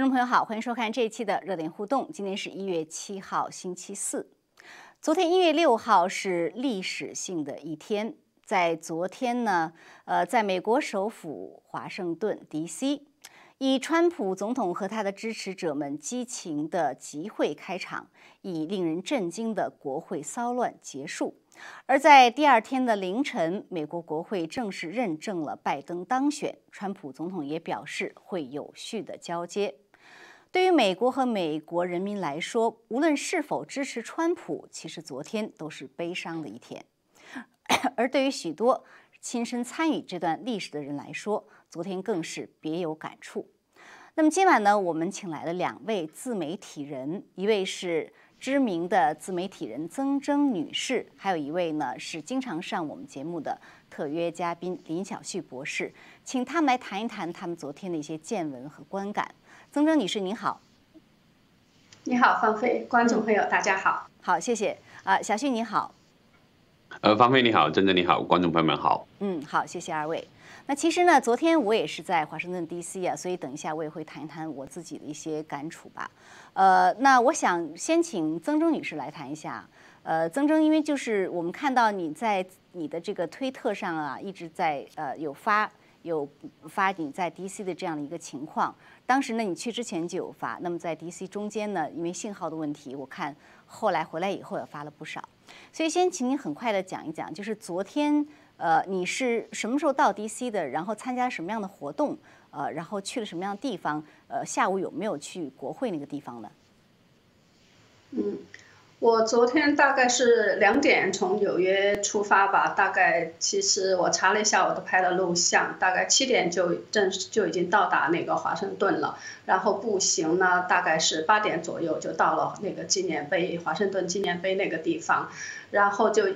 观众朋友好，欢迎收看这一期的热点互动。今天是一月七号，星期四。昨天一月六号是历史性的一天，在昨天呢，呃，在美国首府华盛顿 D.C.，以川普总统和他的支持者们激情的集会开场，以令人震惊的国会骚乱结束。而在第二天的凌晨，美国国会正式认证了拜登当选，川普总统也表示会有序的交接。对于美国和美国人民来说，无论是否支持川普，其实昨天都是悲伤的一天。而对于许多亲身参与这段历史的人来说，昨天更是别有感触。那么今晚呢，我们请来了两位自媒体人，一位是。知名的自媒体人曾铮女士，还有一位呢是经常上我们节目的特约嘉宾林小旭博士，请他们来谈一谈他们昨天的一些见闻和观感。曾铮女士您好，你好方菲，观众朋友大家好，好谢谢啊，小旭你好，呃方菲你好，曾铮你好，观众朋友们好，嗯好谢谢二位。那其实呢，昨天我也是在华盛顿 D.C. 啊，所以等一下我也会谈一谈我自己的一些感触吧。呃，那我想先请曾铮女士来谈一下。呃，曾铮，因为就是我们看到你在你的这个推特上啊，一直在呃有发有发你在 D.C. 的这样的一个情况。当时呢，你去之前就有发。那么在 D.C. 中间呢，因为信号的问题，我看后来回来以后也发了不少。所以先请你很快的讲一讲，就是昨天。呃，你是什么时候到 DC 的？然后参加什么样的活动？呃，然后去了什么样的地方？呃，下午有没有去国会那个地方呢？嗯。我昨天大概是两点从纽约出发吧，大概其实我查了一下，我都拍了录像，大概七点就正就已经到达那个华盛顿了，然后步行呢，大概是八点左右就到了那个纪念碑华盛顿纪念碑那个地方，然后就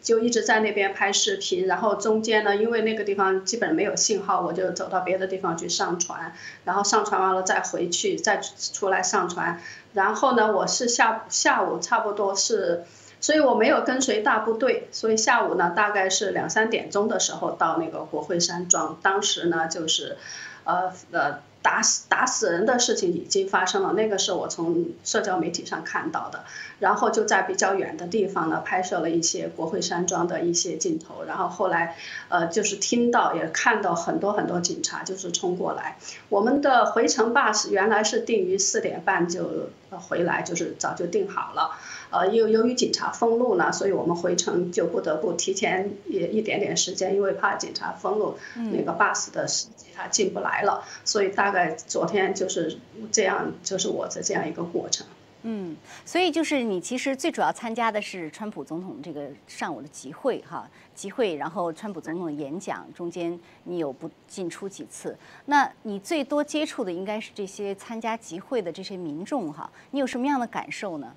就一直在那边拍视频，然后中间呢，因为那个地方基本没有信号，我就走到别的地方去上传，然后上传完了再回去，再出来上传。然后呢，我是下下午差不多是，所以我没有跟随大部队，所以下午呢大概是两三点钟的时候到那个国会山庄，当时呢就是，呃呃。打死打死人的事情已经发生了，那个是我从社交媒体上看到的，然后就在比较远的地方呢拍摄了一些国会山庄的一些镜头，然后后来，呃，就是听到也看到很多很多警察就是冲过来，我们的回程 bus 原来是定于四点半就回来，就是早就定好了。呃，由由于警察封路呢，所以我们回程就不得不提前一一点点时间，因为怕警察封路，那个 bus 的司机他进不来了，所以大概昨天就是这样，就是我的这样一个过程。嗯，所以就是你其实最主要参加的是川普总统这个上午的集会哈，集会，然后川普总统的演讲中间你有不进出几次，那你最多接触的应该是这些参加集会的这些民众哈，你有什么样的感受呢？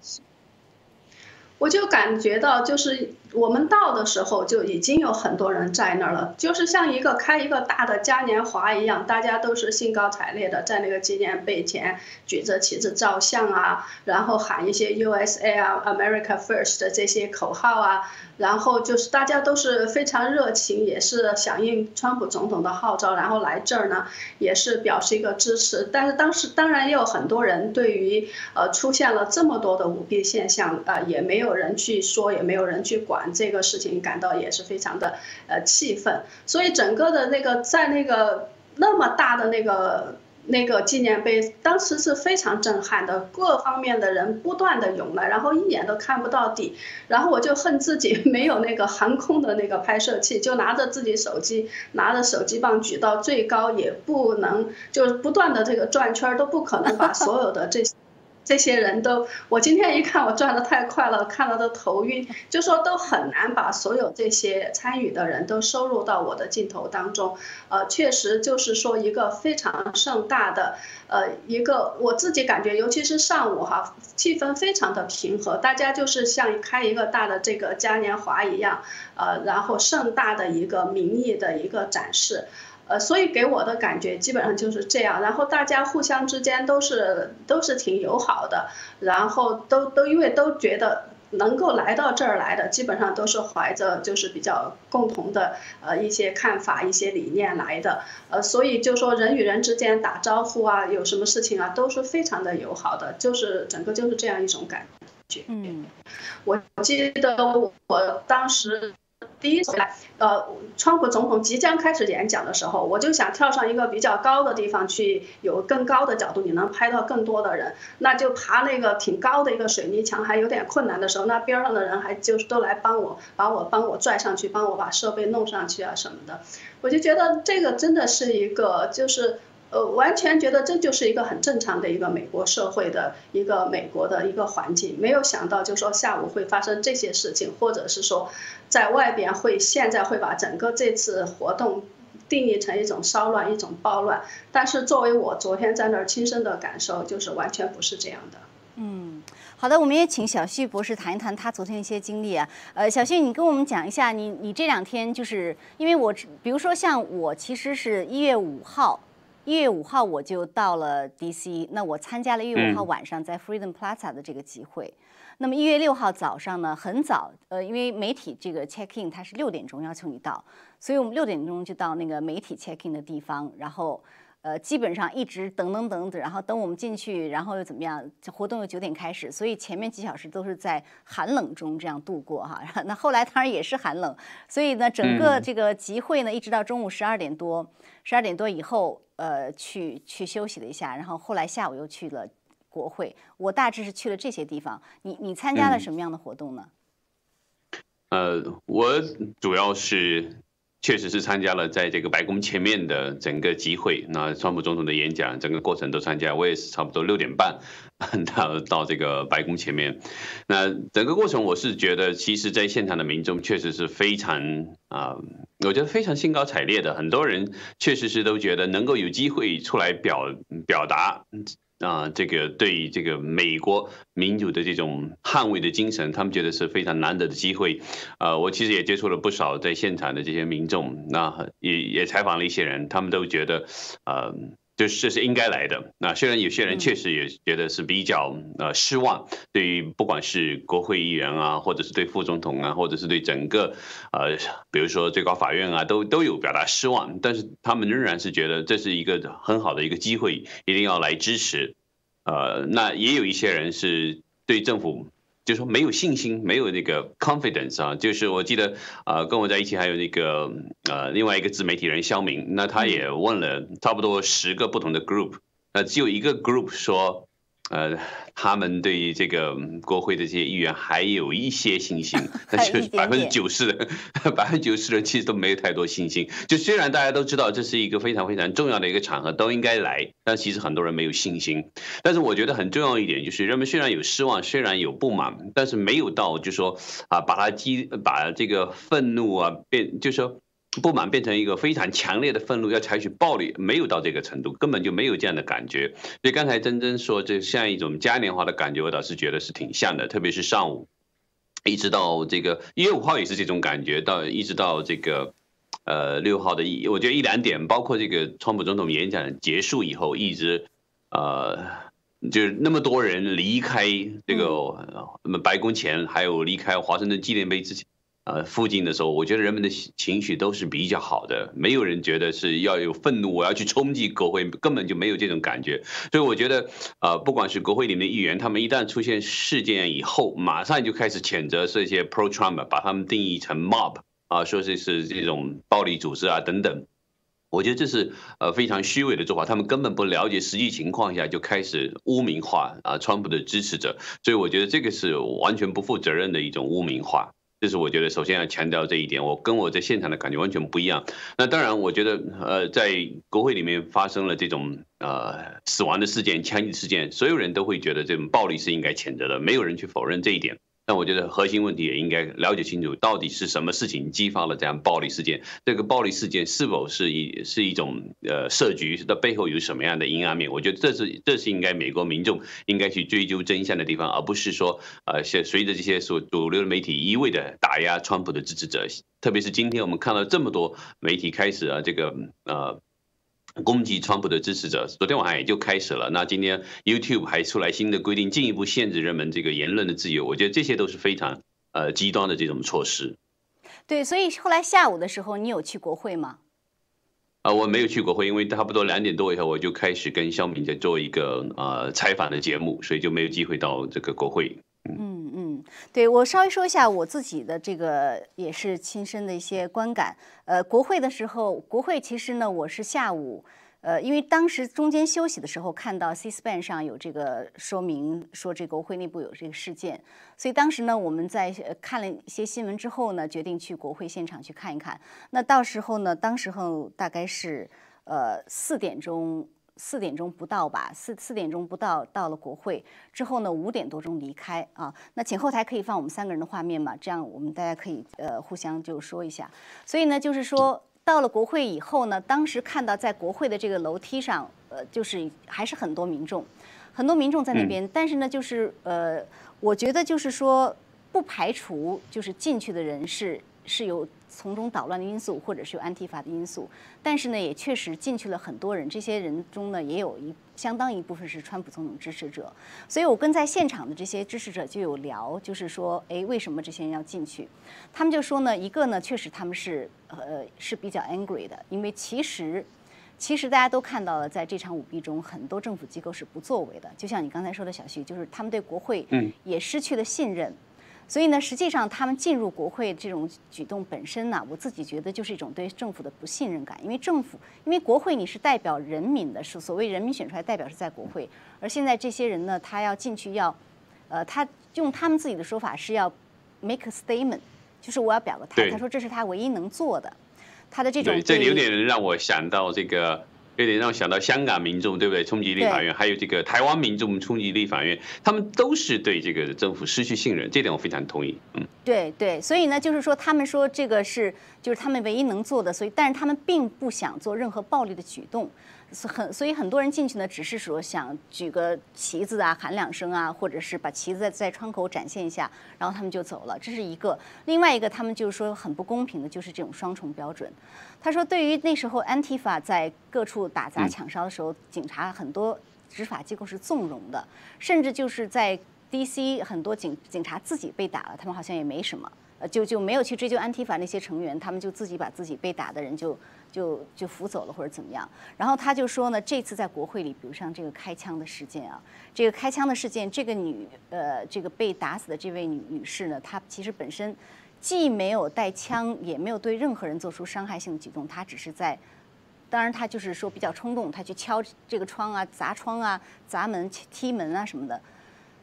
我就感觉到，就是我们到的时候就已经有很多人在那儿了，就是像一个开一个大的嘉年华一样，大家都是兴高采烈的在那个纪念碑前举着旗子照相啊，然后喊一些 USA 啊、America First 的这些口号啊。然后就是大家都是非常热情，也是响应川普总统的号召，然后来这儿呢，也是表示一个支持。但是当时当然也有很多人对于呃出现了这么多的舞弊现象啊，也没有没有人去说，也没有人去管这个事情，感到也是非常的呃气愤。所以整个的那个在那个那么大的那个。那个纪念碑当时是非常震撼的，各方面的人不断的涌来，然后一眼都看不到底，然后我就恨自己 没有那个航空的那个拍摄器，就拿着自己手机，拿着手机棒举到最高，也不能就不断的这个转圈都不可能把所有的这些。这些人都，我今天一看，我转的太快了，看了都头晕，就说都很难把所有这些参与的人都收入到我的镜头当中。呃，确实就是说一个非常盛大的，呃，一个我自己感觉，尤其是上午哈，气氛非常的平和，大家就是像开一个大的这个嘉年华一样，呃，然后盛大的一个民意的一个展示。呃，所以给我的感觉基本上就是这样，然后大家互相之间都是都是挺友好的，然后都都因为都觉得能够来到这儿来的，基本上都是怀着就是比较共同的呃一些看法、一些理念来的，呃，所以就说人与人之间打招呼啊，有什么事情啊，都是非常的友好的，就是整个就是这样一种感觉。嗯，我记得我当时。第一次来，呃，川普总统即将开始演讲的时候，我就想跳上一个比较高的地方去，有更高的角度，你能拍到更多的人。那就爬那个挺高的一个水泥墙，还有点困难的时候，那边上的人还就是都来帮我，把我帮我拽上去，帮我把设备弄上去啊什么的。我就觉得这个真的是一个就是。呃，完全觉得这就是一个很正常的一个美国社会的一个美国的一个环境，没有想到就说下午会发生这些事情，或者是说在外边会现在会把整个这次活动定义成一种骚乱、一种暴乱。但是作为我昨天在那儿亲身的感受，就是完全不是这样的。嗯，好的，我们也请小旭博士谈一谈他昨天一些经历啊。呃，小旭，你跟我们讲一下，你你这两天就是因为我比如说像我其实是一月五号。一月五号我就到了 DC，那我参加了一月五号晚上在 Freedom Plaza 的这个集会。那么一月六号早上呢，很早，呃，因为媒体这个 check in 它是六点钟要求你到，所以我们六点钟就到那个媒体 check in 的地方，然后呃，基本上一直等等等等，然后等我们进去，然后又怎么样？活动又九点开始，所以前面几小时都是在寒冷中这样度过哈。那后来当然也是寒冷，所以呢，整个这个集会呢，一直到中午十二点多，十二点多以后。呃，去去休息了一下，然后后来下午又去了国会。我大致是去了这些地方。你你参加了什么样的活动呢？呃，我主要是。确实是参加了在这个白宫前面的整个集会，那川普总统的演讲整个过程都参加，我也是差不多六点半 到到这个白宫前面。那整个过程我是觉得，其实，在现场的民众确实是非常啊，我觉得非常兴高采烈的，很多人确实是都觉得能够有机会出来表表达。啊，这个对于这个美国民主的这种捍卫的精神，他们觉得是非常难得的机会。呃，我其实也接触了不少在现场的这些民众，那也也采访了一些人，他们都觉得，呃。就是这是应该来的。那虽然有些人确实也觉得是比较呃失望，对于不管是国会议员啊，或者是对副总统啊，或者是对整个呃，比如说最高法院啊，都都有表达失望。但是他们仍然是觉得这是一个很好的一个机会，一定要来支持。呃，那也有一些人是对政府。就是说没有信心，没有那个 confidence 啊。就是我记得，呃，跟我在一起还有那个呃另外一个自媒体人肖明，那他也问了差不多十个不同的 group，那只有一个 group 说。呃，他们对于这个国会的这些议员还有一些信心，但是百分之九十的 百分之九十的人其实都没有太多信心。就虽然大家都知道这是一个非常非常重要的一个场合，都应该来，但其实很多人没有信心。但是我觉得很重要一点就是，人们虽然有失望，虽然有不满，但是没有到就说啊，把它激把这个愤怒啊变，就说。不满变成一个非常强烈的愤怒，要采取暴力，没有到这个程度，根本就没有这样的感觉。所以刚才真真说，这像一种嘉年华的感觉，我倒是觉得是挺像的。特别是上午，一直到这个一月五号也是这种感觉，到一直到这个呃六号的一，我觉得一两点，包括这个川普总统演讲结束以后，一直呃就是那么多人离开这个那么白宫前，还有离开华盛顿纪念碑之前。呃，附近的时候，我觉得人们的情绪都是比较好的，没有人觉得是要有愤怒，我要去冲击国会，根本就没有这种感觉。所以我觉得，呃，不管是国会里面的议员，他们一旦出现事件以后，马上就开始谴责这些 pro Trump，把他们定义成 mob，啊，说这是这种暴力组织啊等等。我觉得这是呃非常虚伪的做法，他们根本不了解实际情况下就开始污名化啊川普的支持者，所以我觉得这个是完全不负责任的一种污名化。这是我觉得首先要强调这一点，我跟我在现场的感觉完全不一样。那当然，我觉得呃，在国会里面发生了这种呃死亡的事件、枪击事件，所有人都会觉得这种暴力是应该谴责的，没有人去否认这一点。但我觉得核心问题也应该了解清楚，到底是什么事情激发了这样暴力事件？这个暴力事件是否是一是一种呃设局？的背后有什么样的阴暗面？我觉得这是这是应该美国民众应该去追究真相的地方，而不是说呃随随着这些所主流的媒体一味的打压川普的支持者。特别是今天我们看到这么多媒体开始啊这个呃攻击川普的支持者。昨天晚上也就开始了。那今天 YouTube 还出来新的规定，进一步限制人们这个言论的自由。我觉得这些都是非常呃极端的这种措施。对，所以后来下午的时候，你有去国会吗？啊，我没有去国会，因为差不多两点多以后，我就开始跟肖敏在做一个呃采访的节目，所以就没有机会到这个国会。嗯嗯，对我稍微说一下我自己的这个也是亲身的一些观感。呃，国会的时候，国会其实呢，我是下午。呃，因为当时中间休息的时候看到 C-SPAN 上有这个说明，说这个国会内部有这个事件，所以当时呢，我们在看了一些新闻之后呢，决定去国会现场去看一看。那到时候呢，当时候大概是呃四点钟，四点钟不到吧，四四点钟不到到了国会之后呢，五点多钟离开啊。那请后台可以放我们三个人的画面嘛？这样我们大家可以呃互相就说一下。所以呢，就是说。到了国会以后呢，当时看到在国会的这个楼梯上，呃，就是还是很多民众，很多民众在那边。但是呢，就是呃，我觉得就是说，不排除就是进去的人是是有。从中捣乱的因素，或者是有安提法的因素，但是呢，也确实进去了很多人。这些人中呢，也有一相当一部分是川普总统支持者。所以我跟在现场的这些支持者就有聊，就是说，哎，为什么这些人要进去？他们就说呢，一个呢，确实他们是呃是比较 angry 的，因为其实其实大家都看到了，在这场舞弊中，很多政府机构是不作为的。就像你刚才说的，小徐，就是他们对国会也失去了信任。所以呢，实际上他们进入国会这种举动本身呢，我自己觉得就是一种对政府的不信任感。因为政府，因为国会你是代表人民的，是所谓人民选出来代表是在国会，而现在这些人呢，他要进去要，呃，他用他们自己的说法是要 make a statement，就是我要表个态。他说这是他唯一能做的，他的这种。对，这有点让我想到这个。有点让我想到香港民众，对不对？冲击立法院，还有这个台湾民众冲击立法院，他们都是对这个政府失去信任，这点我非常同意。嗯，对对，所以呢，就是说，他们说这个是就是他们唯一能做的，所以，但是他们并不想做任何暴力的举动。很，所以很多人进去呢，只是说想举个旗子啊，喊两声啊，或者是把旗子在在窗口展现一下，然后他们就走了。这是一个，另外一个，他们就是说很不公平的，就是这种双重标准。他说，对于那时候安提法在各处打砸抢烧的时候，警察很多执法机构是纵容的，甚至就是在 D.C. 很多警警察自己被打了，他们好像也没什么，呃，就就没有去追究安提法那些成员，他们就自己把自己被打的人就。就就扶走了或者怎么样，然后他就说呢，这次在国会里，比如像这个开枪的事件啊，这个开枪的事件，这个女呃这个被打死的这位女女士呢，她其实本身既没有带枪，也没有对任何人做出伤害性的举动，她只是在，当然她就是说比较冲动，她去敲这个窗啊，砸窗啊，砸门踢门啊什么的，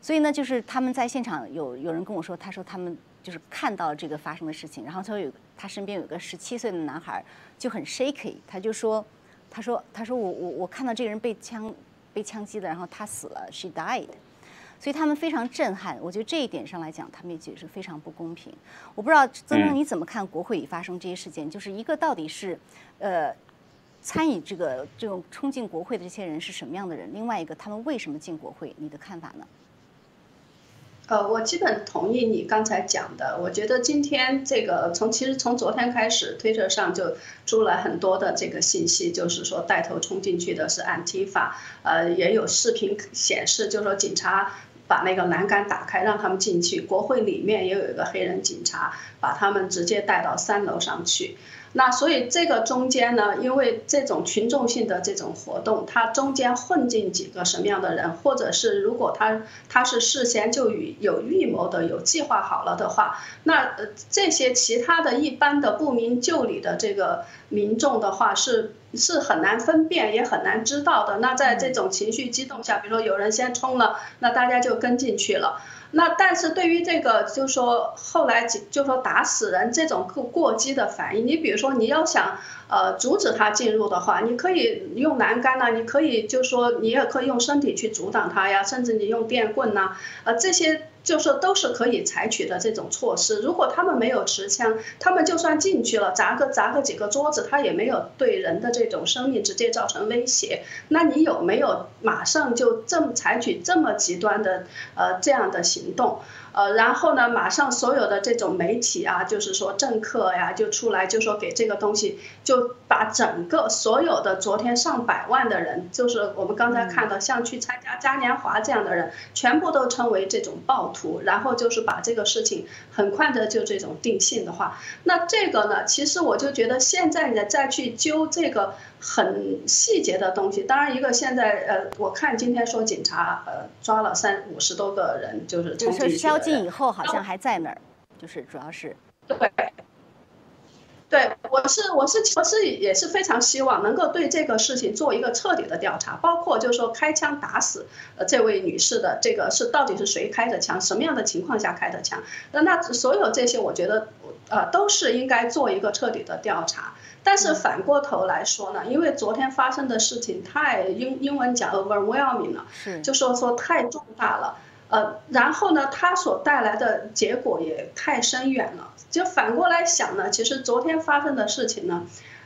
所以呢，就是他们在现场有有人跟我说，他说他们。就是看到这个发生的事情，然后他有他身边有个十七岁的男孩就很 shaky，他就说，他说他说我我我看到这个人被枪被枪击了，然后他死了，she died，所以他们非常震撼。我觉得这一点上来讲，他们也觉得是非常不公平。我不知道曾生你怎么看国会里发生这些事件？就是一个到底是呃参与这个这种冲进国会的这些人是什么样的人？另外一个他们为什么进国会？你的看法呢？呃，我基本同意你刚才讲的。我觉得今天这个从其实从昨天开始，推特上就出了很多的这个信息，就是说带头冲进去的是安提法，呃，也有视频显示，就是说警察把那个栏杆打开让他们进去。国会里面也有一个黑人警察，把他们直接带到三楼上去。那所以这个中间呢，因为这种群众性的这种活动，它中间混进几个什么样的人，或者是如果他他是事先就与有预谋的、有计划好了的话，那呃这些其他的一般的不明就里的这个民众的话，是是很难分辨，也很难知道的。那在这种情绪激动下，比如说有人先冲了，那大家就跟进去了。那但是对于这个，就说后来就说打死人这种过过激的反应，你比如说你要想呃阻止他进入的话，你可以用栏杆呐，你可以就说你也可以用身体去阻挡他呀，甚至你用电棍呐，呃这些。就是都是可以采取的这种措施。如果他们没有持枪，他们就算进去了，砸个砸个几个桌子，他也没有对人的这种生命直接造成威胁。那你有没有马上就这么采取这么极端的呃这样的行动？呃，然后呢，马上所有的这种媒体啊，就是说政客呀，就出来就说给这个东西，就把整个所有的昨天上百万的人，就是我们刚才看到像去参加嘉年华这样的人，全部都称为这种暴徒，然后就是把这个事情很快的就这种定性的话，那这个呢，其实我就觉得现在呢再去揪这个很细节的东西，当然一个现在呃，我看今天说警察呃抓了三五十多个人，就是就是宵禁以后好像还在那儿，就是主要是对。对，我是我是我是也是非常希望能够对这个事情做一个彻底的调查，包括就是说开枪打死呃这位女士的这个是到底是谁开的枪，什么样的情况下开的枪？那那所有这些我觉得呃都是应该做一个彻底的调查。但是反过头来说呢，因为昨天发生的事情太英英文讲 overwhelming 了，是就说说太重大了。呃，然后呢，它所带来的结果也太深远了。就反过来想呢，其实昨天发生的事情呢，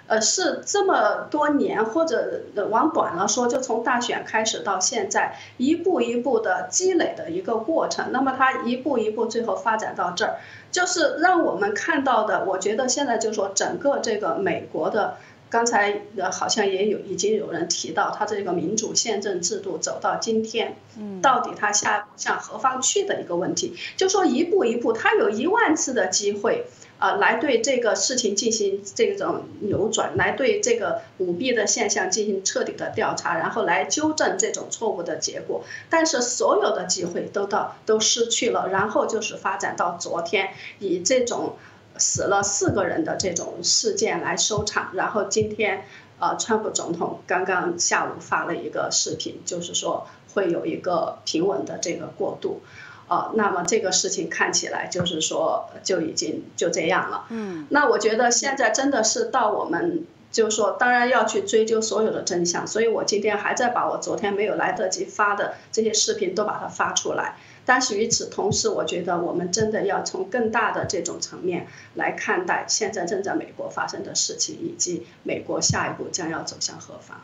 呃，是这么多年或者往短了说，就从大选开始到现在，一步一步的积累的一个过程。那么它一步一步最后发展到这儿，就是让我们看到的。我觉得现在就说整个这个美国的。刚才呃好像也有已经有人提到，他这个民主宪政制度走到今天，嗯，到底他下向何方去的一个问题，就说一步一步，他有一万次的机会啊，来对这个事情进行这种扭转，来对这个舞弊的现象进行彻底的调查，然后来纠正这种错误的结果，但是所有的机会都到都失去了，然后就是发展到昨天以这种。死了四个人的这种事件来收场，然后今天，呃，川普总统刚刚下午发了一个视频，就是说会有一个平稳的这个过渡，呃，那么这个事情看起来就是说就已经就这样了。嗯，那我觉得现在真的是到我们就是说，当然要去追究所有的真相，所以我今天还在把我昨天没有来得及发的这些视频都把它发出来。但是与此同时，我觉得我们真的要从更大的这种层面来看待现在正在美国发生的事情，以及美国下一步将要走向何方。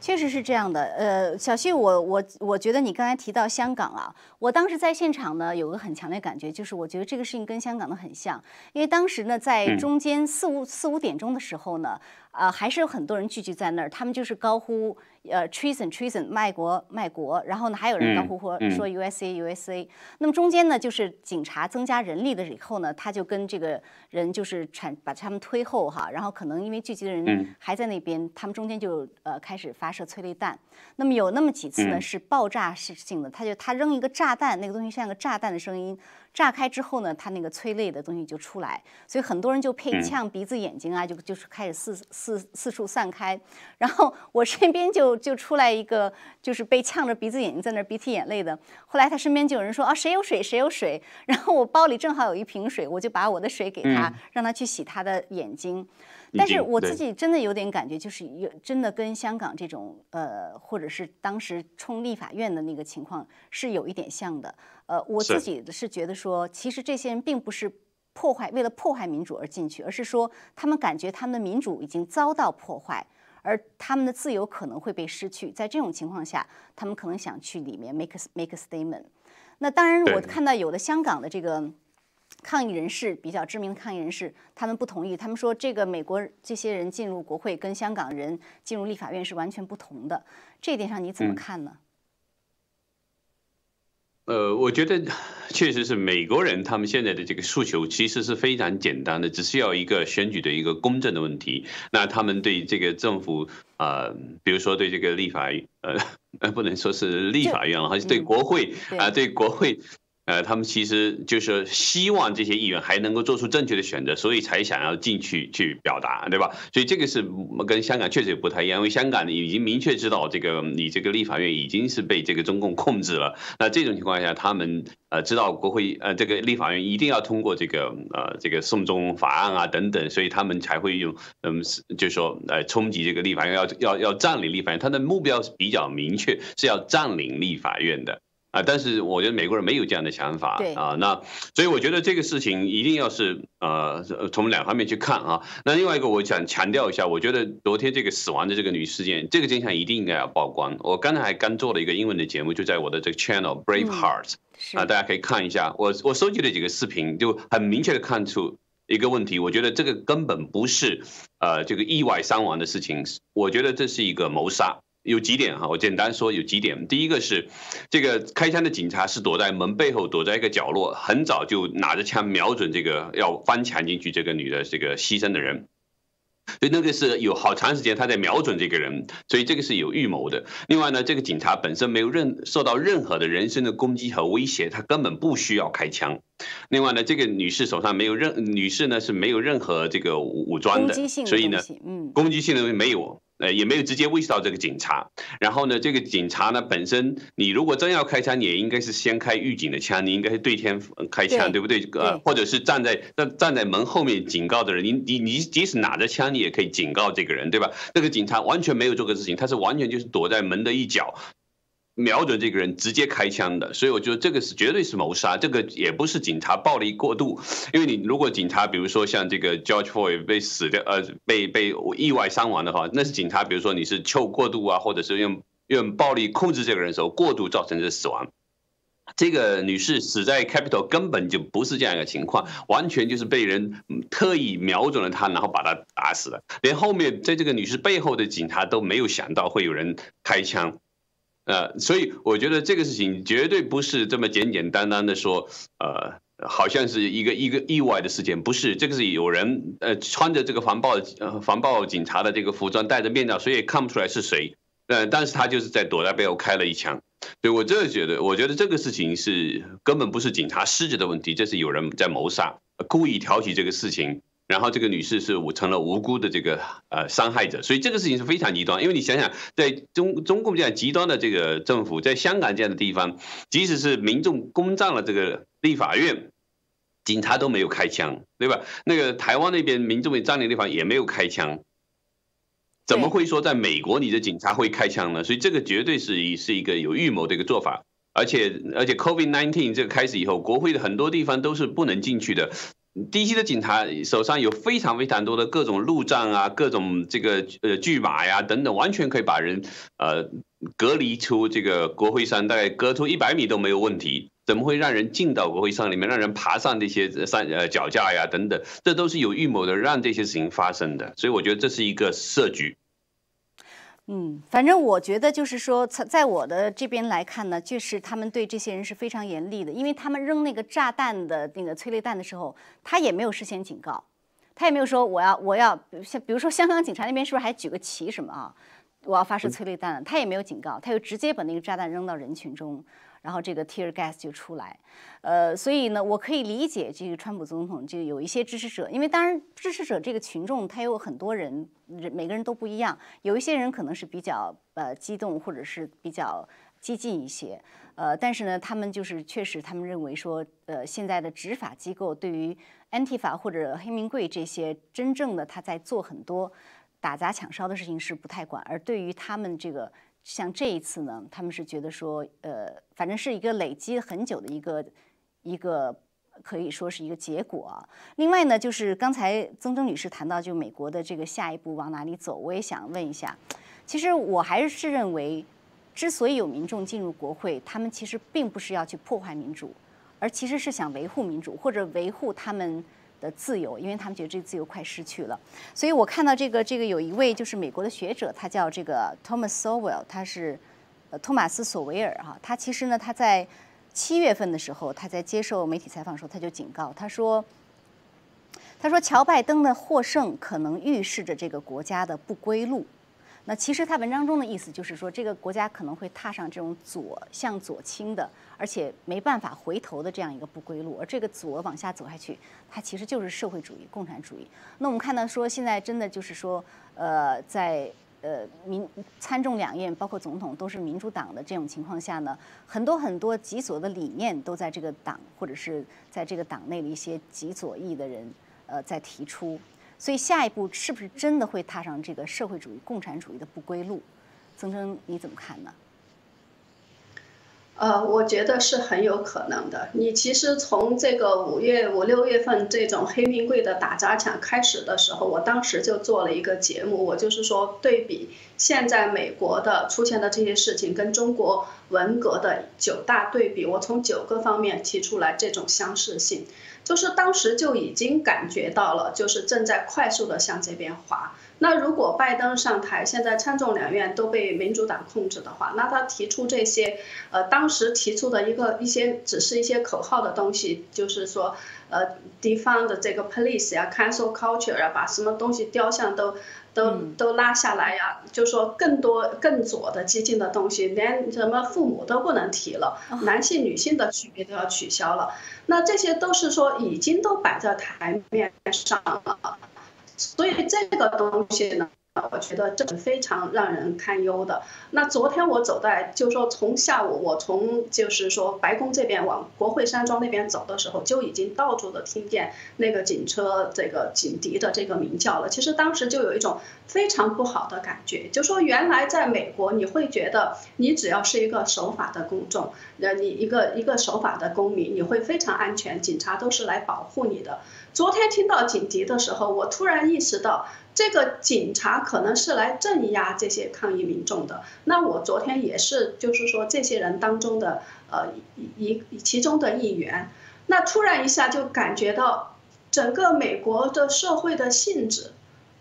确实是这样的。呃，小旭，我我我觉得你刚才提到香港啊，我当时在现场呢，有个很强烈感觉，就是我觉得这个事情跟香港的很像，因为当时呢，在中间四五四五点钟的时候呢，啊，还是有很多人聚集在那儿，他们就是高呼。呃，treason treason，卖国卖国，然后呢，还有人高呼说说 USA USA。那么中间呢，就是警察增加人力了以后呢，他就跟这个人就是产把他们推后哈，然后可能因为聚集的人还在那边，他们中间就呃开始发射催泪弹。那么有那么几次呢是爆炸式性的，他就他扔一个炸弹，那个东西像个炸弹的声音。炸开之后呢，它那个催泪的东西就出来，所以很多人就配呛鼻子眼睛啊，就就是开始四四四处散开。然后我身边就就出来一个，就是被呛着鼻子眼睛在那鼻涕眼泪的。后来他身边就有人说啊，谁有水谁有水。然后我包里正好有一瓶水，我就把我的水给他，让他去洗他的眼睛。但是我自己真的有点感觉，就是有真的跟香港这种呃，或者是当时冲立法院的那个情况是有一点像的。呃，我自己是觉得说，其实这些人并不是破坏为了破坏民主而进去，而是说他们感觉他们的民主已经遭到破坏，而他们的自由可能会被失去。在这种情况下，他们可能想去里面 make make a statement。那当然，我看到有的香港的这个。抗议人士比较知名的抗议人士，他们不同意。他们说，这个美国这些人进入国会跟香港人进入立法院是完全不同的。这一点上你怎么看呢？呃，我觉得确实是美国人他们现在的这个诉求其实是非常简单的，只需要一个选举的一个公正的问题。那他们对这个政府啊，比如说对这个立法呃呃，不能说是立法院了，还是对国会啊，对国会。呃，他们其实就是希望这些议员还能够做出正确的选择，所以才想要进去去表达，对吧？所以这个是跟香港确实也不太一样，因为香港已经明确知道这个你这个立法院已经是被这个中共控制了。那这种情况下，他们呃知道国会呃这个立法院一定要通过这个呃这个送中法案啊等等，所以他们才会用嗯就是说呃冲击这个立法院，要要要占领立法院，他的目标是比较明确，是要占领立法院的。啊，但是我觉得美国人没有这样的想法，对啊，那所以我觉得这个事情一定要是呃从两方面去看啊。那另外一个我想强调一下，我觉得昨天这个死亡的这个女事件，这个真相一定应该要曝光。我刚才还刚做了一个英文的节目，就在我的这个 channel Brave Heart 啊，大家可以看一下。我我收集了几个视频，就很明确的看出一个问题。我觉得这个根本不是呃这个意外伤亡的事情，我觉得这是一个谋杀。有几点哈，我简单说有几点。第一个是，这个开枪的警察是躲在门背后，躲在一个角落，很早就拿着枪瞄准这个要翻墙进去这个女的这个牺牲的人，所以那个是有好长时间他在瞄准这个人，所以这个是有预谋的。另外呢，这个警察本身没有任受到任何的人身的攻击和威胁，他根本不需要开枪。另外呢，这个女士手上没有任女士呢是没有任何这个武装的，所以呢，嗯，攻击性的没有。呃，也没有直接威胁到这个警察。然后呢，这个警察呢本身，你如果真要开枪，你也应该是先开预警的枪，你应该是对天开枪，对不对？呃，或者是站在站站在门后面警告的人，你你你即使拿着枪，你也可以警告这个人，对吧？那个警察完全没有做个事情，他是完全就是躲在门的一角。瞄准这个人直接开枪的，所以我觉得这个是绝对是谋杀，这个也不是警察暴力过度，因为你如果警察比如说像这个 George Floyd 被死掉呃被被意外伤亡的话，那是警察比如说你是抽过度啊，或者是用用暴力控制这个人的时候过度造成的死亡。这个女士死在 Capitol 根本就不是这样一个情况，完全就是被人特意瞄准了她，然后把她打死了，连后面在这个女士背后的警察都没有想到会有人开枪。呃，所以我觉得这个事情绝对不是这么简简单单的说，呃，好像是一个一个意外的事件，不是，这个是有人呃穿着这个防暴呃防暴警察的这个服装，戴着面罩，谁也看不出来是谁，呃，但是他就是在躲在背后开了一枪，所以我这觉得，我觉得这个事情是根本不是警察失职的问题，这是有人在谋杀，故意挑起这个事情。然后这个女士是成了无辜的这个呃伤害者，所以这个事情是非常极端。因为你想想，在中中共这样极端的这个政府，在香港这样的地方，即使是民众攻占了这个立法院，警察都没有开枪，对吧？那个台湾那边民众被占领地方也没有开枪，怎么会说在美国你的警察会开枪呢？所以这个绝对是一是一个有预谋的一个做法。而且而且，COVID nineteen 这个开始以后，国会的很多地方都是不能进去的。第一期的警察手上有非常非常多的各种路障啊，各种这个呃拒马呀等等，完全可以把人呃隔离出这个国会山，大概隔出一百米都没有问题。怎么会让人进到国会山里面，让人爬上这些山呃脚架呀等等？这都是有预谋的，让这些事情发生的。所以我觉得这是一个设局。嗯，反正我觉得就是说，在我的这边来看呢，就是他们对这些人是非常严厉的，因为他们扔那个炸弹的那个催泪弹的时候，他也没有事先警告，他也没有说我要我要像比如说香港警察那边是不是还举个旗什么啊？我要发射催泪弹，他也没有警告，他就直接把那个炸弹扔到人群中。然后这个 tear gas 就出来，呃，所以呢，我可以理解这个川普总统就有一些支持者，因为当然支持者这个群众他有很多人，人每个人都不一样，有一些人可能是比较呃激动或者是比较激进一些，呃，但是呢，他们就是确实他们认为说，呃，现在的执法机构对于 anti 法或者黑名贵这些真正的他在做很多打砸抢烧的事情是不太管，而对于他们这个。像这一次呢，他们是觉得说，呃，反正是一个累积很久的一个一个，可以说是一个结果。另外呢，就是刚才曾铮女士谈到，就美国的这个下一步往哪里走，我也想问一下。其实我还是认为，之所以有民众进入国会，他们其实并不是要去破坏民主，而其实是想维护民主或者维护他们。的自由，因为他们觉得这个自由快失去了，所以我看到这个这个有一位就是美国的学者，他叫这个 Thomas Sowell，他是呃托马斯索维尔哈，他其实呢他在七月份的时候，他在接受媒体采访的时候，他就警告他说，他说乔拜登的获胜可能预示着这个国家的不归路。那其实他文章中的意思就是说，这个国家可能会踏上这种左向左倾的，而且没办法回头的这样一个不归路。而这个左往下走下去，它其实就是社会主义、共产主义。那我们看到说，现在真的就是说，呃，在呃民参众两院，包括总统都是民主党的这种情况下呢，很多很多极左的理念都在这个党或者是在这个党内的一些极左翼的人，呃，在提出。所以下一步是不是真的会踏上这个社会主义、共产主义的不归路？曾铮，你怎么看呢？呃，我觉得是很有可能的。你其实从这个五月五六月份这种黑名贵的打砸抢开始的时候，我当时就做了一个节目，我就是说对比现在美国的出现的这些事情跟中国文革的九大对比，我从九个方面提出来这种相似性，就是当时就已经感觉到了，就是正在快速的向这边滑。那如果拜登上台，现在参众两院都被民主党控制的话，那他提出这些，呃，当时提出的一个一些只是一些口号的东西，就是说，呃，defund 这个 police 呀，cancel culture 啊，把什么东西雕像都都都拉下来呀，就说更多更左的激进的东西，连什么父母都不能提了，男性女性的区别都要取消了，那这些都是说已经都摆在台面上了。所以这个东西呢，我觉得这是非常让人堪忧的。那昨天我走在，就是说从下午我从就是说白宫这边往国会山庄那边走的时候，就已经到处的听见那个警车这个警笛的这个鸣叫了。其实当时就有一种非常不好的感觉，就说原来在美国你会觉得你只要是一个守法的公众，呃，你一个一个守法的公民，你会非常安全，警察都是来保护你的。昨天听到警笛的时候，我突然意识到，这个警察可能是来镇压这些抗议民众的。那我昨天也是，就是说这些人当中的呃一一其中的一员。那突然一下就感觉到，整个美国的社会的性质，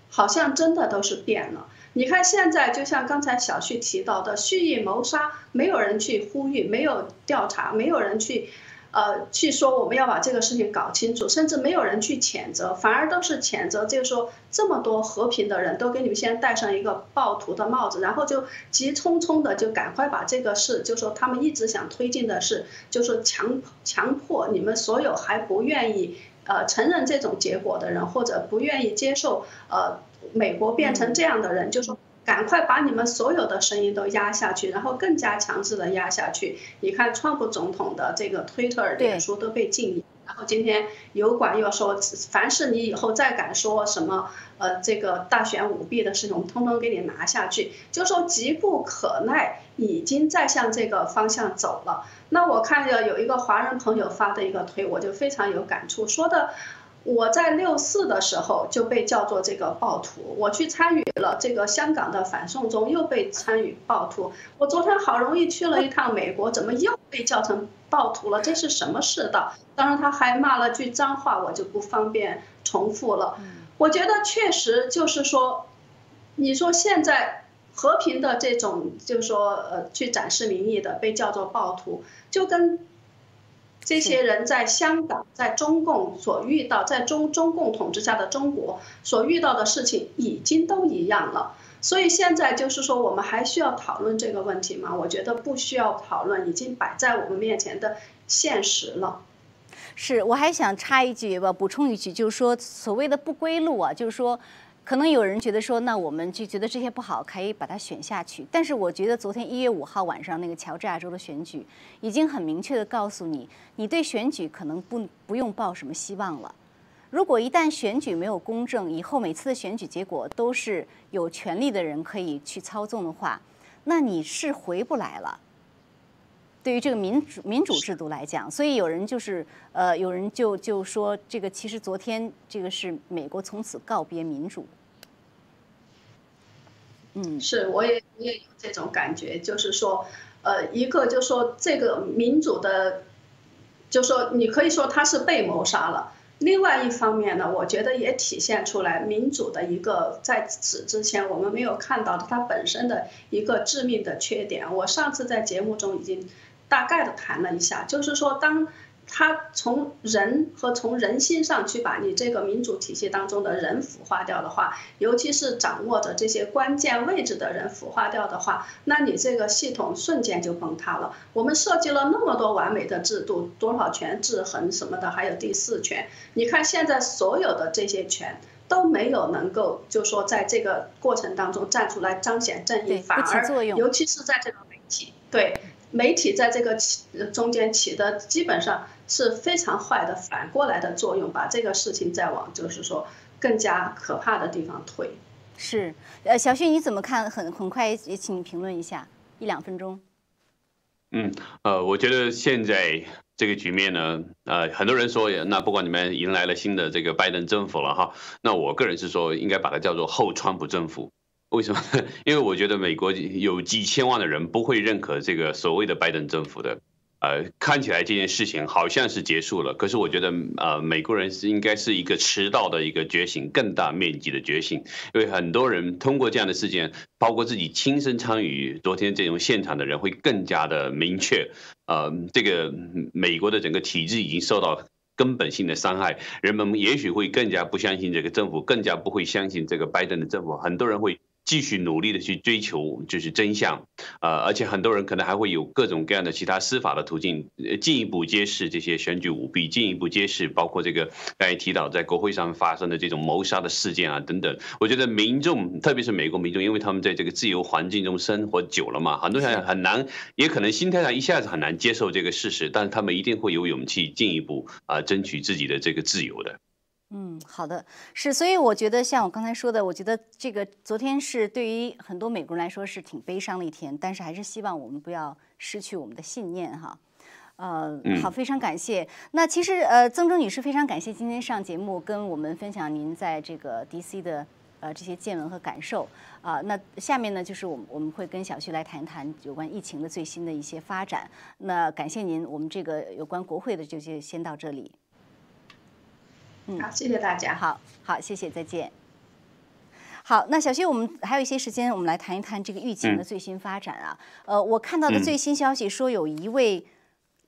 好像真的都是变了。你看现在，就像刚才小旭提到的，蓄意谋杀，没有人去呼吁，没有调查，没有人去。呃，去说我们要把这个事情搞清楚，甚至没有人去谴责，反而都是谴责，就是说这么多和平的人都给你们先戴上一个暴徒的帽子，然后就急匆匆的就赶快把这个事，就说他们一直想推进的事，就是强强迫你们所有还不愿意呃承认这种结果的人，或者不愿意接受呃美国变成这样的人，就说。赶快把你们所有的声音都压下去，然后更加强制的压下去。你看，川普总统的这个推特、脸书都被禁言然后今天油管又说，凡是你以后再敢说什么呃这个大选舞弊的事情，我们通通给你拿下去。就说急不可耐，已经在向这个方向走了。那我看着有一个华人朋友发的一个推，我就非常有感触，说的。我在六四的时候就被叫做这个暴徒，我去参与了这个香港的反送中，又被参与暴徒。我昨天好容易去了一趟美国，怎么又被叫成暴徒了？这是什么世道？当然他还骂了句脏话，我就不方便重复了。我觉得确实就是说，你说现在和平的这种，就是说呃去展示民意的被叫做暴徒，就跟。这些人在香港，在中共所遇到，在中中共统治下的中国所遇到的事情，已经都一样了。所以现在就是说，我们还需要讨论这个问题吗？我觉得不需要讨论，已经摆在我们面前的现实了。是，我还想插一句吧，补充一句，就是说，所谓的不归路啊，就是说。可能有人觉得说，那我们就觉得这些不好，可以把它选下去。但是我觉得昨天一月五号晚上那个乔治亚州的选举，已经很明确的告诉你，你对选举可能不不用抱什么希望了。如果一旦选举没有公正，以后每次的选举结果都是有权利的人可以去操纵的话，那你是回不来了。对于这个民主民主制度来讲，所以有人就是呃，有人就就说这个其实昨天这个是美国从此告别民主。嗯，是，我也我也有这种感觉，就是说，呃，一个就是说这个民主的，就说你可以说他是被谋杀了。另外一方面呢，我觉得也体现出来民主的一个在此之前我们没有看到的它本身的一个致命的缺点。我上次在节目中已经大概的谈了一下，就是说当。他从人和从人心上去把你这个民主体系当中的人腐化掉的话，尤其是掌握着这些关键位置的人腐化掉的话，那你这个系统瞬间就崩塌了。我们设计了那么多完美的制度，多少权制衡什么的，还有第四权，你看现在所有的这些权都没有能够，就说在这个过程当中站出来彰显正义，反而尤其是在这个媒体，对媒体在这个起中间起的基本上。是非常坏的，反过来的作用，把这个事情再往就是说更加可怕的地方推。是，呃，小旭你怎么看？很很快也请你评论一下，一两分钟。嗯，呃，我觉得现在这个局面呢，呃，很多人说，那不管你们迎来了新的这个拜登政府了哈，那我个人是说，应该把它叫做后川普政府。为什么？因为我觉得美国有几千万的人不会认可这个所谓的拜登政府的。呃，看起来这件事情好像是结束了，可是我觉得，呃，美国人是应该是一个迟到的一个觉醒，更大面积的觉醒，因为很多人通过这样的事件，包括自己亲身参与昨天这种现场的人，会更加的明确，呃，这个美国的整个体制已经受到根本性的伤害，人们也许会更加不相信这个政府，更加不会相信这个拜登的政府，很多人会。继续努力的去追求就是真相，呃，而且很多人可能还会有各种各样的其他司法的途径，进一步揭示这些选举舞弊，进一步揭示包括这个刚才提到在国会上发生的这种谋杀的事件啊等等。我觉得民众，特别是美国民众，因为他们在这个自由环境中生活久了嘛，很多人很难，也可能心态上一下子很难接受这个事实，但是他们一定会有勇气进一步啊争取自己的这个自由的。嗯，好的，是，所以我觉得像我刚才说的，我觉得这个昨天是对于很多美国人来说是挺悲伤的一天，但是还是希望我们不要失去我们的信念哈。呃，好，非常感谢。那其实呃，曾征女士非常感谢今天上节目跟我们分享您在这个 DC 的呃这些见闻和感受啊。那下面呢，就是我们我们会跟小旭来谈一谈有关疫情的最新的一些发展。那感谢您，我们这个有关国会的就就先到这里。好，谢谢大家。好，好，谢谢，再见。好，那小薛，我们还有一些时间，我们来谈一谈这个疫情的最新发展啊。呃，我看到的最新消息说，有一位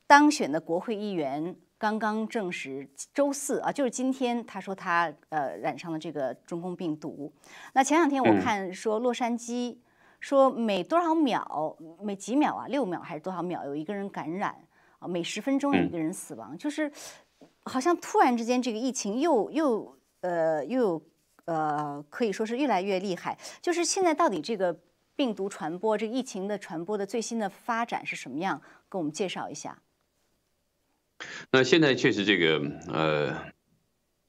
当选的国会议员刚刚证实，周四啊，就是今天，他说他呃染上了这个中共病毒。那前两天我看说，洛杉矶说每多少秒，每几秒啊，六秒还是多少秒，有一个人感染啊，每十分钟有一个人死亡，就是。好像突然之间，这个疫情又又呃又呃可以说是越来越厉害。就是现在到底这个病毒传播，这个疫情的传播的最新的发展是什么样？跟我们介绍一下。那现在确实这个呃。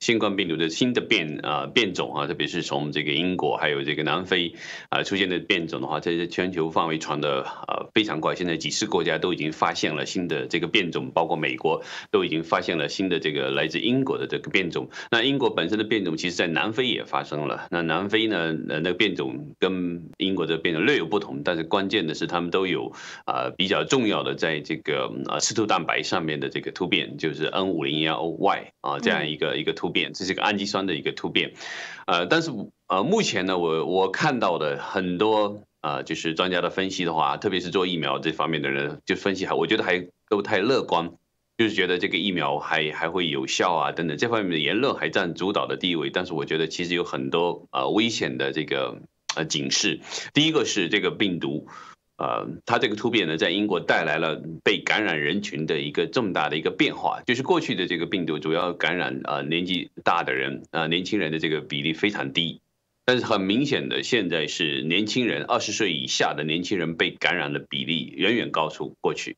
新冠病毒的新的变啊变种啊，特别是从这个英国还有这个南非啊出现的变种的话，在全球范围传的呃非常快。现在几十国家都已经发现了新的这个变种，包括美国都已经发现了新的这个来自英国的这个变种。那英国本身的变种，其实在南非也发生了。那南非呢，呃，那个变种跟英国的变种略有不同，但是关键的是他们都有啊比较重要的在这个啊刺突蛋白上面的这个突变，就是 N 五零幺 Y 啊这样一个一个突。变，这是一个氨基酸的一个突变，呃，但是呃，目前呢，我我看到的很多呃，就是专家的分析的话，特别是做疫苗这方面的人，就分析还，我觉得还都太乐观，就是觉得这个疫苗还还会有效啊，等等，这方面的言论还占主导的地位。但是我觉得其实有很多呃危险的这个呃警示，第一个是这个病毒。呃，它这个突变呢，在英国带来了被感染人群的一个这么大的一个变化，就是过去的这个病毒主要感染啊年纪大的人啊年轻人的这个比例非常低，但是很明显的现在是年轻人二十岁以下的年轻人被感染的比例远远高出过去，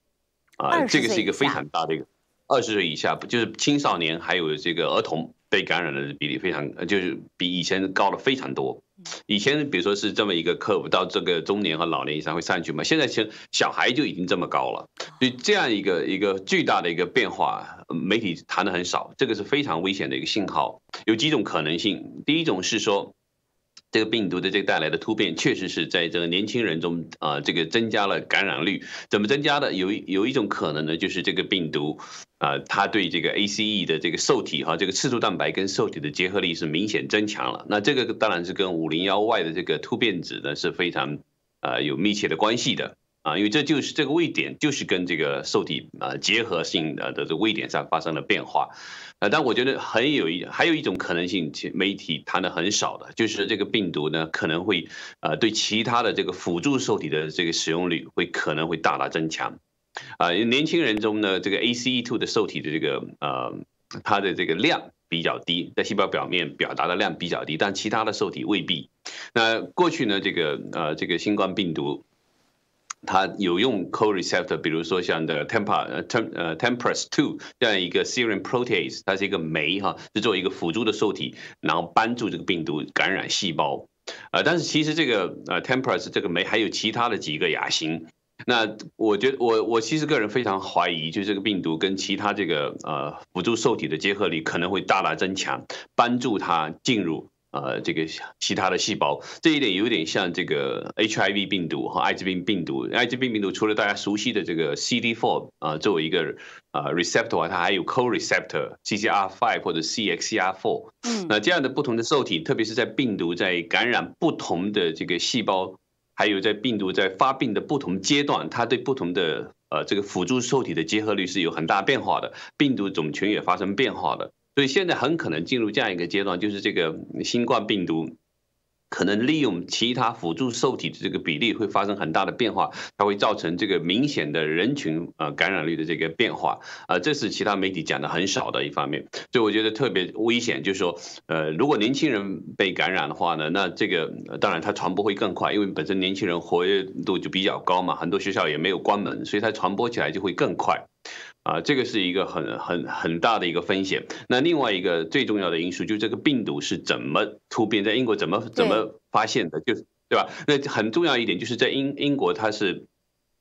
啊，这个是一个非常大的一个二十岁以下，就是青少年还有这个儿童被感染的比例非常，就是比以前高了非常多。以前比如说是这么一个课，到这个中年和老年以上会上去嘛？现在其实小孩就已经这么高了，所以这样一个一个巨大的一个变化，媒体谈的很少，这个是非常危险的一个信号。有几种可能性，第一种是说。这个病毒的这个带来的突变，确实是在这个年轻人中啊，这个增加了感染率。怎么增加的？有有一种可能呢，就是这个病毒啊，它对这个 ACE 的这个受体哈，这个刺突蛋白跟受体的结合力是明显增强了。那这个当然是跟五零幺 Y 的这个突变子呢是非常啊有密切的关系的啊，因为这就是这个位点就是跟这个受体啊结合性的的这位点上发生了变化。啊但我觉得很有一还有一种可能性，媒体谈的很少的，就是这个病毒呢可能会呃对其他的这个辅助受体的这个使用率会可能会大大增强，啊，年轻人中呢这个 ACE2 的受体的这个呃它的这个量比较低，在细胞表面表达的量比较低，但其他的受体未必。那过去呢这个呃这个新冠病毒。它有用 co-receptor，比如说像的 Tempa 呃 Tem 呃 Tempress two 这样一个 serine protease，它是一个酶哈，是作为一个辅助的受体，然后帮助这个病毒感染细胞。呃，但是其实这个呃 Tempress 这个酶还有其他的几个亚型，那我觉得我我其实个人非常怀疑，就这个病毒跟其他这个呃辅助受体的结合力可能会大大增强，帮助它进入。呃，这个其他的细胞，这一点有点像这个 HIV 病毒和艾滋病病毒。艾滋病病毒除了大家熟悉的这个 CD4 啊作为一个呃 receptor，它还有 co-receptor CCR5 或者 CXCR4。嗯，那这样的不同的受体，特别是在病毒在感染不同的这个细胞，还有在病毒在发病的不同阶段，它对不同的呃这个辅助受体的结合率是有很大变化的，病毒种群也发生变化的。所以现在很可能进入这样一个阶段，就是这个新冠病毒可能利用其他辅助受体的这个比例会发生很大的变化，它会造成这个明显的人群呃感染率的这个变化啊，这是其他媒体讲的很少的一方面。所以我觉得特别危险，就是说呃，如果年轻人被感染的话呢，那这个当然它传播会更快，因为本身年轻人活跃度就比较高嘛，很多学校也没有关门，所以它传播起来就会更快。啊，这个是一个很很很大的一个风险。那另外一个最重要的因素，就这个病毒是怎么突变，在英国怎么怎么发现的，就对吧？那很重要一点就是在英英国，它是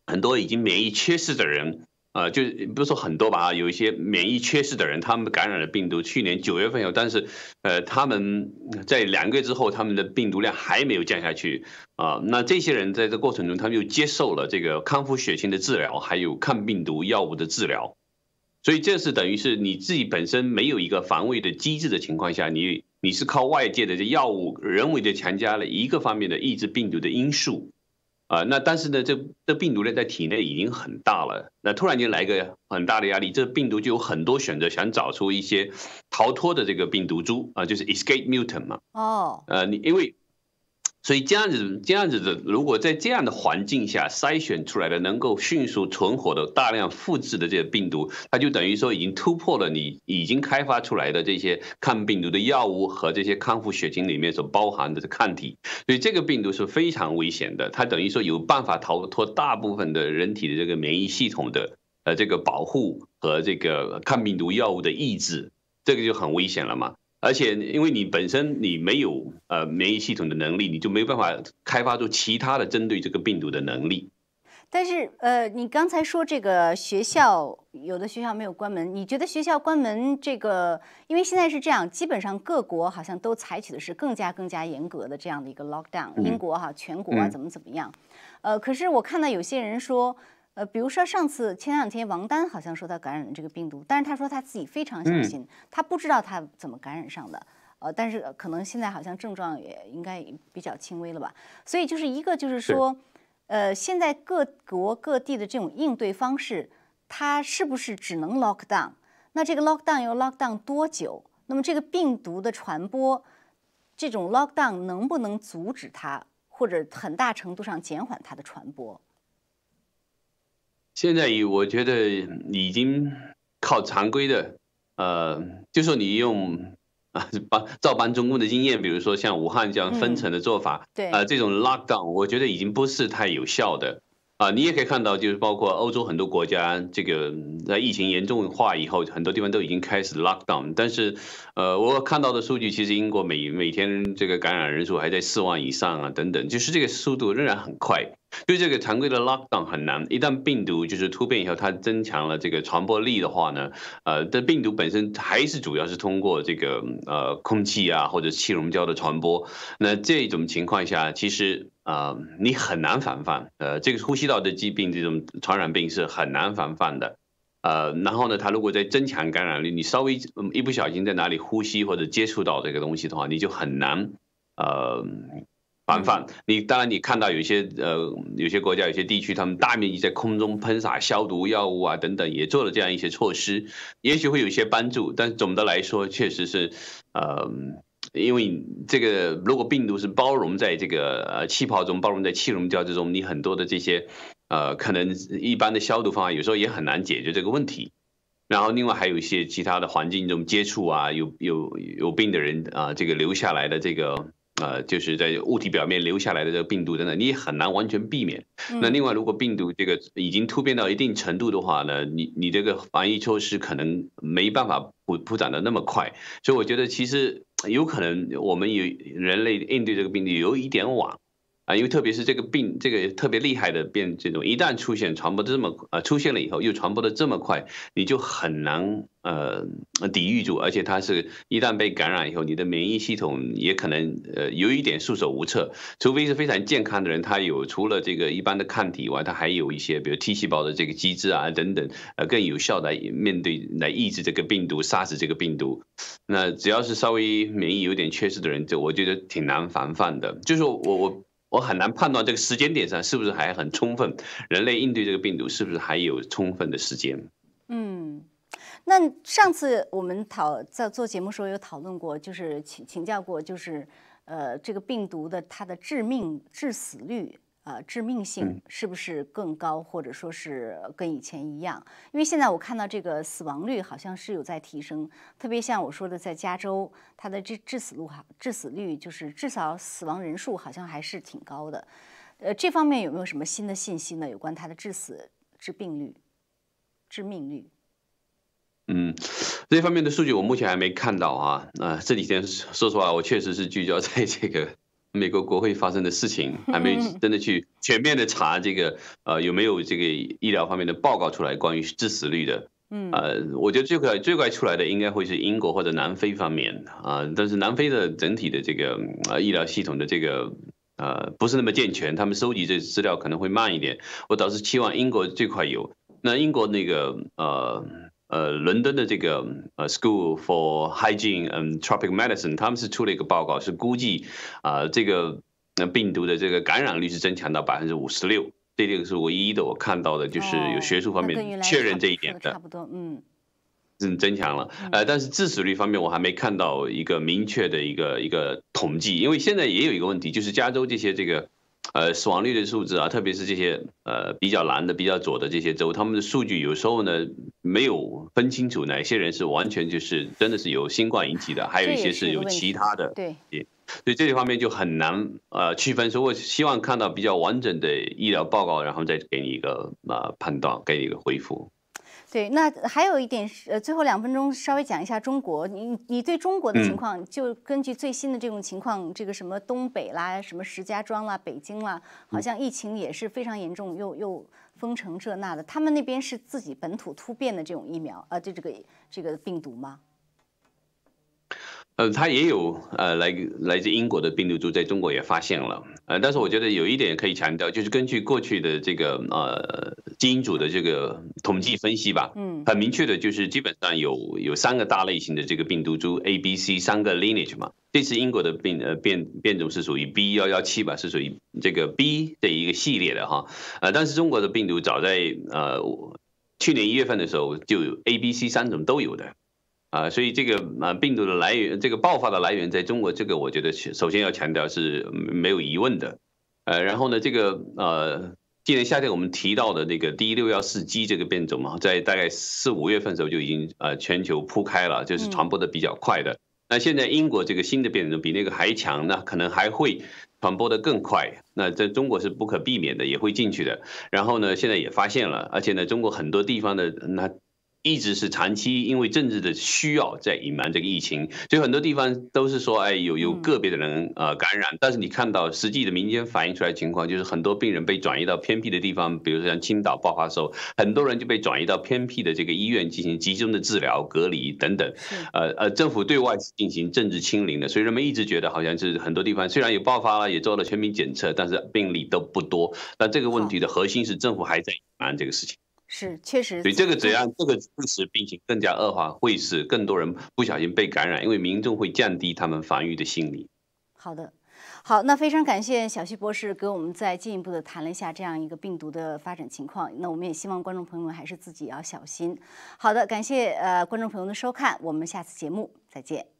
很多已经免疫缺失的人，呃，就不是说很多吧，有一些免疫缺失的人，他们感染了病毒，去年九月份有，但是呃，他们在两个月之后，他们的病毒量还没有降下去啊。那这些人在这过程中，他们又接受了这个康复血清的治疗，还有抗病毒药物的治疗。所以这是等于是你自己本身没有一个防卫的机制的情况下，你你是靠外界的这药物人为的强加了一个方面的抑制病毒的因素，啊，那但是呢，这这病毒呢在体内已经很大了，那突然间来个很大的压力，这病毒就有很多选择，想找出一些逃脱的这个病毒株啊，就是 escape mutant 嘛。哦。呃，你因为。所以这样子，这样子的，如果在这样的环境下筛选出来的能够迅速存活的大量复制的这些病毒，它就等于说已经突破了你已经开发出来的这些抗病毒的药物和这些康复血清里面所包含的抗体。所以这个病毒是非常危险的，它等于说有办法逃脱大部分的人体的这个免疫系统的呃这个保护和这个抗病毒药物的抑制，这个就很危险了嘛。而且，因为你本身你没有呃免疫系统的能力，你就没办法开发出其他的针对这个病毒的能力。但是，呃，你刚才说这个学校有的学校没有关门，你觉得学校关门这个，因为现在是这样，基本上各国好像都采取的是更加更加严格的这样的一个 lockdown。英国哈全国啊怎么怎么样？呃，可是我看到有些人说。呃，比如说上次前两天王丹好像说他感染了这个病毒，但是他说他自己非常小心，他不知道他怎么感染上的。呃，但是可能现在好像症状也应该比较轻微了吧。所以就是一个就是说，呃，现在各国各地的这种应对方式，它是不是只能 lock down？那这个 lock down 要 lock down 多久？那么这个病毒的传播，这种 lock down 能不能阻止它，或者很大程度上减缓它的传播？现在以我觉得已经靠常规的，呃，就说你用啊，搬照搬中共的经验，比如说像武汉这样分层的做法，对，啊，这种 lockdown，我觉得已经不是太有效的。啊，你也可以看到，就是包括欧洲很多国家，这个在疫情严重化以后，很多地方都已经开始 lockdown。但是，呃，我看到的数据，其实英国每每天这个感染人数还在四万以上啊，等等，就是这个速度仍然很快。就这个常规的 lockdown 很难，一旦病毒就是突变以后，它增强了这个传播力的话呢，呃，的病毒本身还是主要是通过这个呃空气啊或者气溶胶的传播。那这种情况下，其实啊你很难防范，呃，这个呼吸道的疾病这种传染病是很难防范的，呃，然后呢，它如果在增强感染力，你稍微一不小心在哪里呼吸或者接触到这个东西的话，你就很难呃。防范你，当然你看到有些呃，有些国家、有些地区，他们大面积在空中喷洒消毒药物啊等等，也做了这样一些措施，也许会有一些帮助。但总的来说，确实是，呃，因为这个如果病毒是包容在这个呃气泡中，包容在气溶胶之中，你很多的这些呃，可能一般的消毒方法有时候也很难解决这个问题。然后另外还有一些其他的环境中接触啊，有有有病的人啊，这个留下来的这个。呃，就是在物体表面留下来的这个病毒等等，你也很难完全避免。那另外，如果病毒这个已经突变到一定程度的话呢，你你这个防疫措施可能没办法铺铺展的那么快。所以我觉得，其实有可能我们有人类应对这个病毒有一点晚。因为特别是这个病，这个特别厉害的变这种，一旦出现传播这么呃出现了以后，又传播的这么快，你就很难呃抵御住，而且它是一旦被感染以后，你的免疫系统也可能呃有一点束手无策，除非是非常健康的人，他有除了这个一般的抗体以外，他还有一些比如 T 细胞的这个机制啊等等，呃更有效的面对来抑制这个病毒，杀死这个病毒。那只要是稍微免疫有点缺失的人，就我觉得挺难防范的，就是我我。我很难判断这个时间点上是不是还很充分，人类应对这个病毒是不是还有充分的时间？嗯，那上次我们讨在做节目时候有讨论过，就是请请教过，就是呃这个病毒的它的致命致死率。呃，致命性是不是更高，或者说是跟以前一样？因为现在我看到这个死亡率好像是有在提升，特别像我说的，在加州，它的致致死率哈，致死率就是至少死亡人数好像还是挺高的。呃，这方面有没有什么新的信息呢？有关它的致死、致病率、致命率？嗯，这方面的数据我目前还没看到啊。啊，这几天说实话，我确实是聚焦在这个。美国国会发生的事情还没真的去全面的查这个呃有没有这个医疗方面的报告出来关于致死率的，嗯。呃我觉得最快最快出来的应该会是英国或者南非方面啊，但是南非的整体的这个呃医疗系统的这个呃不是那么健全，他们收集这资料可能会慢一点，我倒是期望英国最快有，那英国那个呃。呃，伦敦的这个呃 School for Hygiene and Tropic Medicine，他们是出了一个报告，是估计啊这个病毒的这个感染率是增强到百分之五十六，这个是唯一的我看到的，就是有学术方面确认这一点的，差不多，嗯，嗯，增强了，呃，但是致死率方面我还没看到一个明确的一个一个统计，因为现在也有一个问题，就是加州这些这个。呃，死亡率的数字啊，特别是这些呃比较蓝的、比较左的这些州，他们的数据有时候呢没有分清楚哪些人是完全就是真的是由新冠引起的，还有一些是有其他的。对，所以这一方面就很难呃区分。所以我希望看到比较完整的医疗报告，然后再给你一个呃判断，给你一个回复。对，那还有一点是，呃，最后两分钟稍微讲一下中国。你你对中国的情况，就根据最新的这种情况，这个什么东北啦，什么石家庄啦，北京啦，好像疫情也是非常严重，又又封城这那的。他们那边是自己本土突变的这种疫苗，呃，就这个这个病毒吗？呃，他也有呃来来自英国的病毒株在中国也发现了，呃，但是我觉得有一点可以强调，就是根据过去的这个呃基因组的这个统计分析吧，嗯，很明确的就是基本上有有三个大类型的这个病毒株 A、B、C 三个 lineage 嘛，这次英国的病呃变变种是属于 B 幺幺七吧，是属于这个 B 的一个系列的哈，呃，但是中国的病毒早在呃去年一月份的时候就有 A、B、C 三种都有的。啊，所以这个啊病毒的来源，这个爆发的来源在中国，这个我觉得首先要强调是没有疑问的。呃，然后呢，这个呃，今年夏天我们提到的那个 D 六幺四 G 这个变种嘛，在大概四五月份的时候就已经呃全球铺开了，就是传播的比较快的。那现在英国这个新的变种比那个还强，那可能还会传播的更快。那在中国是不可避免的，也会进去的。然后呢，现在也发现了，而且呢，中国很多地方的那。一直是长期因为政治的需要在隐瞒这个疫情，所以很多地方都是说，哎，有有个别的人呃感染，但是你看到实际的民间反映出来情况，就是很多病人被转移到偏僻的地方，比如说像青岛爆发时候，很多人就被转移到偏僻的这个医院进行集中的治疗、隔离等等。呃呃，政府对外进行政治清零的，所以人们一直觉得好像是很多地方虽然有爆发了，也做了全民检测，但是病例都不多。那这个问题的核心是政府还在隐瞒这个事情。是，确实。所以这个怎样这个致使病情更加恶化，会使更多人不小心被感染，因为民众会降低他们防御的心理。好的，好，那非常感谢小旭博士给我们再进一步的谈了一下这样一个病毒的发展情况。那我们也希望观众朋友们还是自己要小心。好的，感谢呃观众朋友的收看，我们下次节目再见。